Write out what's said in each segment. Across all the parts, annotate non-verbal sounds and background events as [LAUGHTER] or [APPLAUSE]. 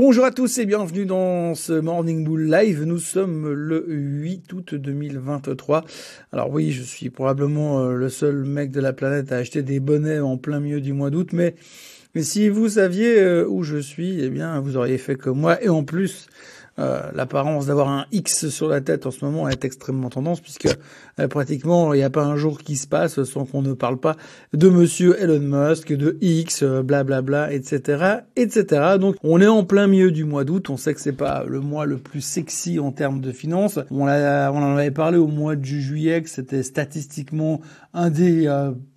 Bonjour à tous et bienvenue dans ce Morning Bull Live. Nous sommes le 8 août 2023. Alors oui, je suis probablement euh, le seul mec de la planète à acheter des bonnets en plein milieu du mois d'août, mais, si vous saviez euh, où je suis, eh bien, vous auriez fait comme moi. Et en plus, euh, l'apparence d'avoir un X sur la tête en ce moment est extrêmement tendance puisque euh, pratiquement il n'y a pas un jour qui se passe sans qu'on ne parle pas de Monsieur Elon Musk, de X, blablabla, euh, etc., etc. Donc on est en plein milieu du mois d'août. On sait que c'est pas le mois le plus sexy en termes de finances. On, on en avait parlé au mois de juillet que c'était statistiquement un des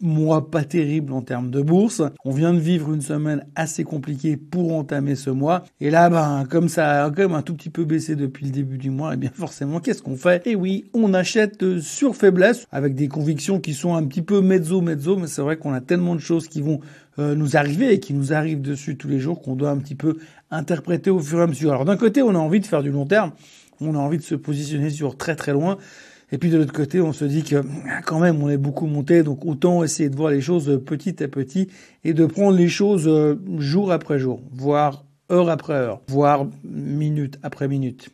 mois pas terribles en termes de bourse. On vient de vivre une semaine assez compliquée pour entamer ce mois. Et là, ben comme ça, comme un tout petit peu baissé depuis le début du mois, et eh bien forcément, qu'est-ce qu'on fait? Eh oui, on achète euh, sur faiblesse, avec des convictions qui sont un petit peu mezzo-mezzo, mais c'est vrai qu'on a tellement de choses qui vont euh, nous arriver et qui nous arrivent dessus tous les jours qu'on doit un petit peu interpréter au fur et à mesure. Alors d'un côté, on a envie de faire du long terme, on a envie de se positionner sur très très loin, et puis de l'autre côté, on se dit que quand même, on est beaucoup monté, donc autant essayer de voir les choses petit à petit et de prendre les choses euh, jour après jour, voire heure après heure, voire minute après minute.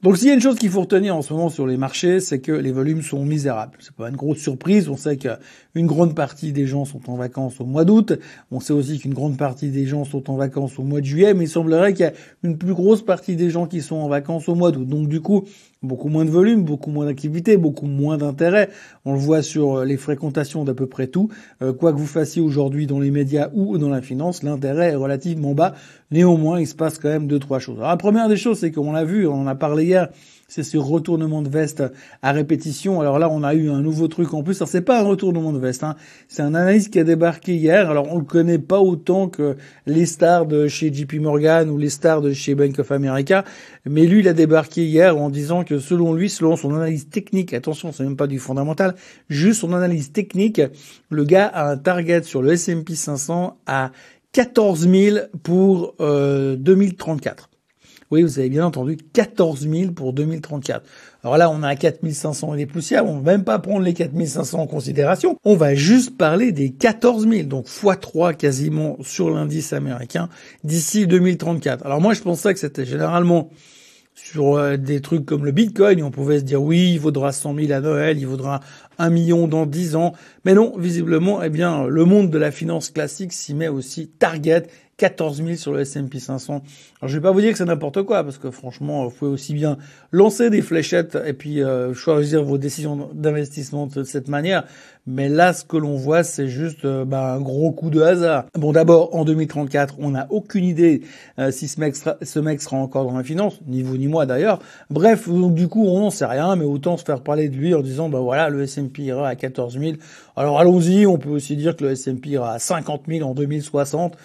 Donc s'il y a une chose qu'il faut retenir en ce moment sur les marchés, c'est que les volumes sont misérables. C'est pas une grosse surprise. On sait qu'une grande partie des gens sont en vacances au mois d'août. On sait aussi qu'une grande partie des gens sont en vacances au mois de juillet, mais il semblerait qu'il y a une plus grosse partie des gens qui sont en vacances au mois d'août. Donc du coup, beaucoup moins de volume, beaucoup moins d'activité, beaucoup moins d'intérêt. On le voit sur les fréquentations d'à peu près tout. Euh, quoi que vous fassiez aujourd'hui dans les médias ou dans la finance, l'intérêt est relativement bas. Néanmoins, il se passe quand même deux trois choses. Alors la première des choses, c'est qu'on l'a vu, on en a parlé hier c'est ce retournement de veste à répétition. Alors là, on a eu un nouveau truc en plus. Alors c'est pas un retournement de veste, hein. c'est un analyste qui a débarqué hier. Alors on le connaît pas autant que les stars de chez JP Morgan ou les stars de chez Bank of America, mais lui, il a débarqué hier en disant que selon lui, selon son analyse technique, attention, c'est même pas du fondamental, juste son analyse technique, le gars a un target sur le S&P 500 à 14 000 pour euh, 2034. Oui, vous avez bien entendu, 14 000 pour 2034. Alors là, on a 4500 et des poussières, on va même pas prendre les 4500 en considération, on va juste parler des 14 000, donc x3 quasiment sur l'indice américain d'ici 2034. Alors moi, je pensais que c'était généralement sur euh, des trucs comme le Bitcoin, on pouvait se dire oui, il vaudra 100 000 à Noël, il vaudra un million dans 10 ans. Mais non, visiblement, eh bien, le monde de la finance classique s'y met aussi target 14 000 sur le S&P 500. Alors je vais pas vous dire que c'est n'importe quoi parce que franchement, vous pouvez aussi bien lancer des fléchettes et puis euh, choisir vos décisions d'investissement de cette manière. Mais là, ce que l'on voit, c'est juste euh, bah, un gros coup de hasard. Bon, d'abord, en 2034, on n'a aucune idée euh, si ce mec, sera, ce mec sera encore dans la finance, ni vous ni moi d'ailleurs. Bref, donc du coup, on n'en sait rien, mais autant se faire parler de lui en disant, bah voilà, le S&P ira à 14 000. Alors allons-y, on peut aussi dire que le S&P ira à 50 000 en 2060.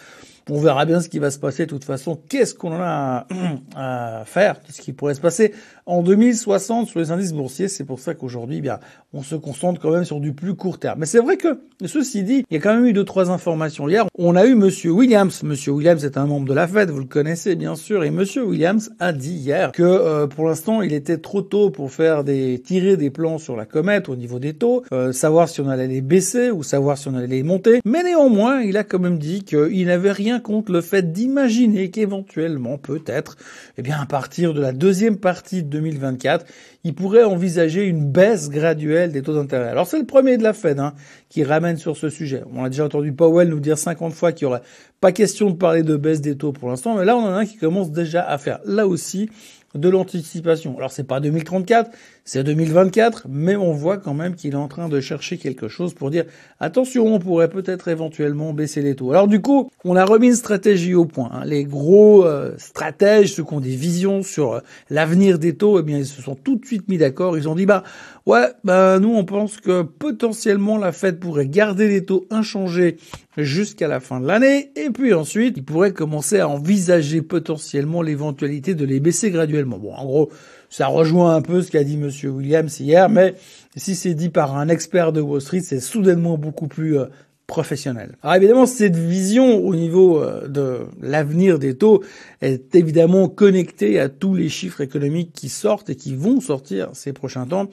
On verra bien ce qui va se passer. De toute façon, qu'est-ce qu'on a à faire de ce qui pourrait se passer en 2060 sur les indices boursiers? C'est pour ça qu'aujourd'hui, eh bien, on se concentre quand même sur du plus court terme. Mais c'est vrai que, ceci dit, il y a quand même eu deux trois informations hier. On a eu Monsieur Williams. Monsieur Williams est un membre de la Fed, vous le connaissez bien sûr, et Monsieur Williams a dit hier que euh, pour l'instant, il était trop tôt pour faire des tirer des plans sur la comète au niveau des taux, euh, savoir si on allait les baisser ou savoir si on allait les monter. Mais néanmoins, il a quand même dit qu'il n'avait rien contre le fait d'imaginer qu'éventuellement, peut-être, eh à partir de la deuxième partie de 2024, il pourrait envisager une baisse graduelle des taux d'intérêt. Alors c'est le premier de la Fed hein, qui ramène sur ce sujet. On a déjà entendu Powell nous dire 50 fois qu'il n'y aurait pas question de parler de baisse des taux pour l'instant, mais là on en a un qui commence déjà à faire là aussi de l'anticipation. Alors c'est pas 2034, c'est 2024, mais on voit quand même qu'il est en train de chercher quelque chose pour dire attention, on pourrait peut-être éventuellement baisser les taux. Alors du coup, on a remis une stratégie au point. Hein. Les gros euh, stratèges, ceux qui ont des visions sur euh, l'avenir des taux, eh bien ils se sont tout de suite mis d'accord. Ils ont dit bah ouais, bah nous on pense que potentiellement la Fed pourrait garder les taux inchangés jusqu'à la fin de l'année, et puis ensuite ils pourraient commencer à envisager potentiellement l'éventualité de les baisser graduellement. Bon, en gros ça rejoint un peu ce qu'a dit Monsieur Williams hier, mais si c'est dit par un expert de Wall Street, c'est soudainement beaucoup plus euh, professionnels. Alors évidemment, cette vision au niveau euh, de l'avenir des taux est évidemment connectée à tous les chiffres économiques qui sortent et qui vont sortir ces prochains temps.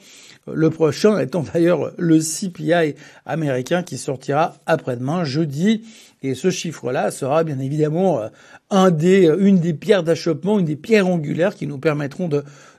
Le prochain étant d'ailleurs le CPI américain qui sortira après-demain, jeudi. Et ce chiffre-là sera bien évidemment euh, un des, une des pierres d'achoppement, une des pierres angulaires qui nous permettront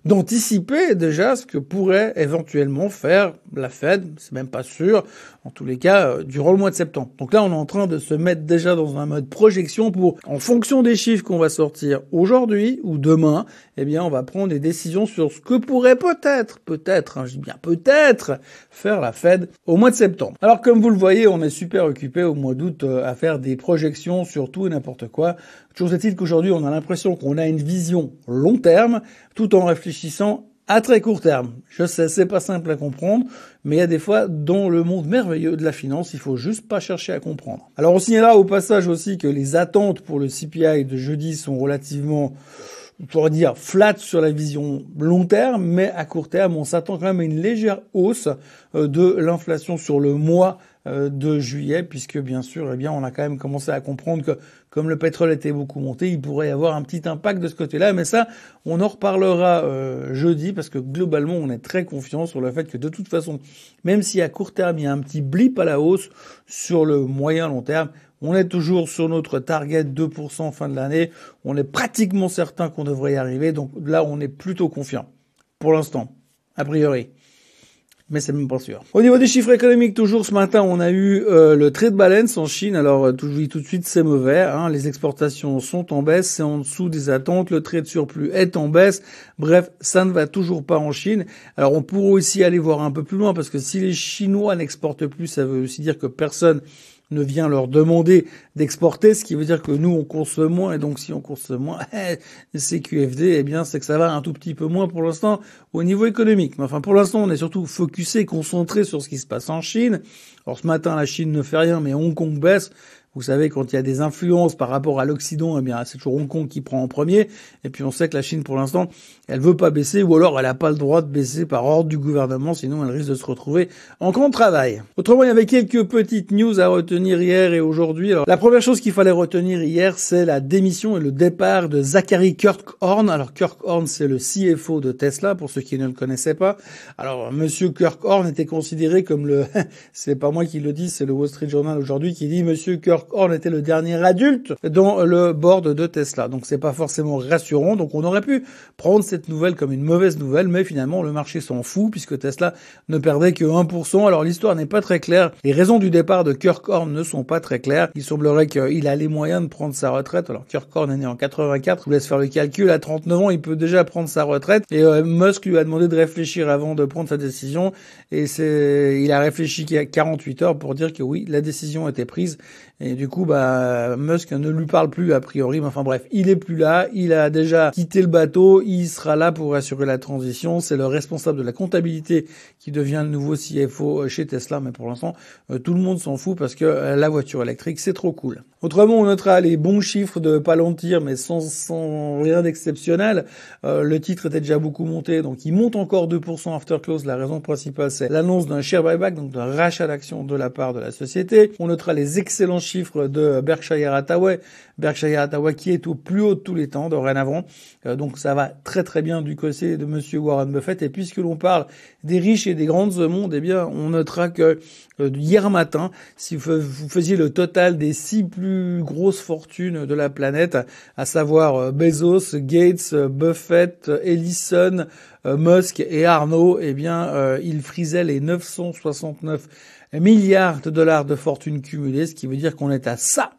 d'anticiper déjà ce que pourrait éventuellement faire la Fed, c'est même pas sûr, en tous les cas, euh, durant le mois de septembre. Donc là, on est en train de se mettre déjà dans un mode projection pour, en fonction des chiffres qu'on va sortir aujourd'hui ou demain, eh bien, on va prendre des décisions sur ce que pourrait peut-être, peut-être, hein, je dis bien peut-être, faire la Fed au mois de septembre. Alors, comme vous le voyez, on est super occupé au mois d'août euh, à faire des projections sur tout et n'importe quoi. Toujours est-il qu'aujourd'hui, on a l'impression qu'on a une vision long terme, tout en réfléchissant à très court terme. Je sais, c'est pas simple à comprendre, mais il y a des fois, dans le monde merveilleux de la finance, il faut juste pas chercher à comprendre. Alors, on signalera au passage aussi que les attentes pour le CPI de jeudi sont relativement on pourrait dire flat sur la vision long terme, mais à court terme, on s'attend quand même à une légère hausse euh, de l'inflation sur le mois de juillet, puisque bien sûr, eh bien, on a quand même commencé à comprendre que comme le pétrole était beaucoup monté, il pourrait y avoir un petit impact de ce côté-là. Mais ça, on en reparlera euh, jeudi, parce que globalement, on est très confiant sur le fait que de toute façon, même si à court terme, il y a un petit blip à la hausse, sur le moyen long terme, on est toujours sur notre target 2% fin de l'année. On est pratiquement certain qu'on devrait y arriver. Donc là, on est plutôt confiant. Pour l'instant, a priori mais c'est même pas sûr. Au niveau des chiffres économiques, toujours ce matin, on a eu euh, le trade balance en Chine. Alors euh, tout, tout de suite, c'est mauvais. Hein. Les exportations sont en baisse, c'est en dessous des attentes. Le trade surplus est en baisse. Bref, ça ne va toujours pas en Chine. Alors on pourrait aussi aller voir un peu plus loin parce que si les Chinois n'exportent plus, ça veut aussi dire que personne ne vient leur demander d'exporter, ce qui veut dire que nous, on consomme moins, et donc si on consomme moins, [LAUGHS] c'est QFD, eh bien, c'est que ça va un tout petit peu moins pour l'instant au niveau économique. Mais enfin, pour l'instant, on est surtout focusé, concentré sur ce qui se passe en Chine. Alors, ce matin, la Chine ne fait rien, mais Hong Kong baisse. Vous savez, quand il y a des influences par rapport à l'Occident, eh bien, c'est toujours Hong Kong qui prend en premier. Et puis, on sait que la Chine, pour l'instant, elle veut pas baisser, ou alors elle n'a pas le droit de baisser par ordre du gouvernement, sinon elle risque de se retrouver en grand travail. Autrement, il y avait quelques petites news à retenir hier et aujourd'hui. Alors, la première chose qu'il fallait retenir hier, c'est la démission et le départ de Zachary Kirkhorn. Alors, Kirkhorn, c'est le CFO de Tesla, pour ceux qui ne le connaissaient pas. Alors, Monsieur Kirkhorn était considéré comme le, [LAUGHS] c'est pas moi qui le dis, c'est le Wall Street Journal aujourd'hui qui dit Monsieur Kirkhorn Horn était le dernier adulte dans le board de Tesla. Donc c'est pas forcément rassurant. Donc on aurait pu prendre cette nouvelle comme une mauvaise nouvelle, mais finalement le marché s'en fout puisque Tesla ne perdait que 1%. Alors l'histoire n'est pas très claire. Les raisons du départ de Kirk Horn ne sont pas très claires. Il semblerait qu'il a les moyens de prendre sa retraite. Alors Kirk Horn est né en 84. Je vous laisse faire le calcul. À 39 ans, il peut déjà prendre sa retraite. Et euh, Musk lui a demandé de réfléchir avant de prendre sa décision. Et c'est, il a réfléchi 48 heures pour dire que oui, la décision était prise. Et du coup, bah, Musk ne lui parle plus a priori. Mais enfin bref, il est plus là. Il a déjà quitté le bateau. Il sera là pour assurer la transition. C'est le responsable de la comptabilité qui devient le nouveau CFO chez Tesla. Mais pour l'instant, euh, tout le monde s'en fout parce que euh, la voiture électrique, c'est trop cool. Autrement, on notera les bons chiffres de Palantir, mais sans, sans rien d'exceptionnel. Euh, le titre était déjà beaucoup monté, donc il monte encore 2% after close. La raison principale, c'est l'annonce d'un share buyback, donc d'un rachat d'actions de la part de la société. On notera les excellents chiffres de Berkshire Hathaway. Berkshire Hathaway qui est au plus haut de tous les temps dorénavant. Euh, donc ça va très très bien du côté de Monsieur Warren Buffett. Et puisque l'on parle des riches et des grandes mondes, eh bien on notera que euh, hier matin, si vous faisiez le total des six plus grosses fortunes de la planète, à savoir euh, Bezos, Gates, Buffett, Ellison, Musk et Arnaud, eh bien ils frisaient les 969 milliards de dollars de fortune cumulée, ce qui veut dire qu'on est à ça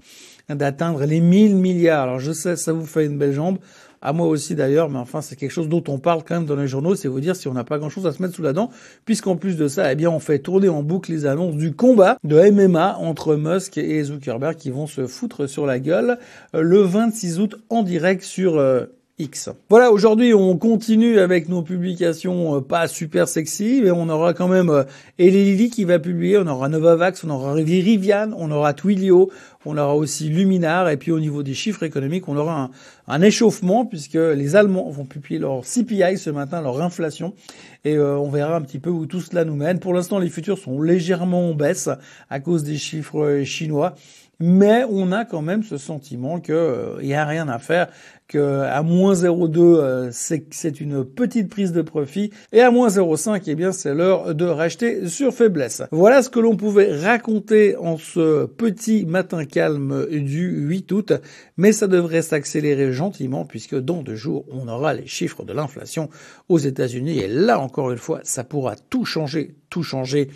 d'atteindre les 1000 milliards. Alors je sais, ça vous fait une belle jambe, à moi aussi d'ailleurs, mais enfin c'est quelque chose dont on parle quand même dans les journaux, c'est vous dire si on n'a pas grand-chose à se mettre sous la dent, puisqu'en plus de ça, eh bien on fait tourner en boucle les annonces du combat de MMA entre Musk et Zuckerberg qui vont se foutre sur la gueule euh, le 26 août en direct sur euh, Voilà, aujourd'hui on continue avec nos publications euh, pas super sexy, mais on aura quand même euh, Eli qui va publier, on aura Novavax, on aura Rivian, on aura Twilio, on aura aussi Luminar, et puis au niveau des chiffres économiques, on aura un, un échauffement puisque les Allemands vont publier leur CPI ce matin, leur inflation, et euh, on verra un petit peu où tout cela nous mène. Pour l'instant, les futurs sont légèrement en baisse à cause des chiffres chinois mais on a quand même ce sentiment qu'il n'y a rien à faire que à moins 0,2 euh, c'est une petite prise de profit et à moins 0,5 eh bien c'est l'heure de racheter sur faiblesse. Voilà ce que l'on pouvait raconter en ce petit matin calme du 8 août, mais ça devrait s'accélérer puisque dans deux jours on aura les chiffres de l'inflation aux États-Unis et là encore une fois ça pourra tout changer, tout changer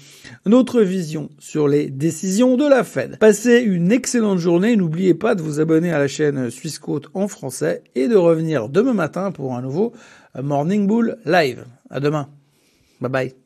notre vision sur les décisions de la Fed. Passez une excellente journée, n'oubliez pas de vous abonner à la chaîne Suisse Côte en français et de revenir demain matin pour un nouveau Morning Bull Live. À demain. Bye bye.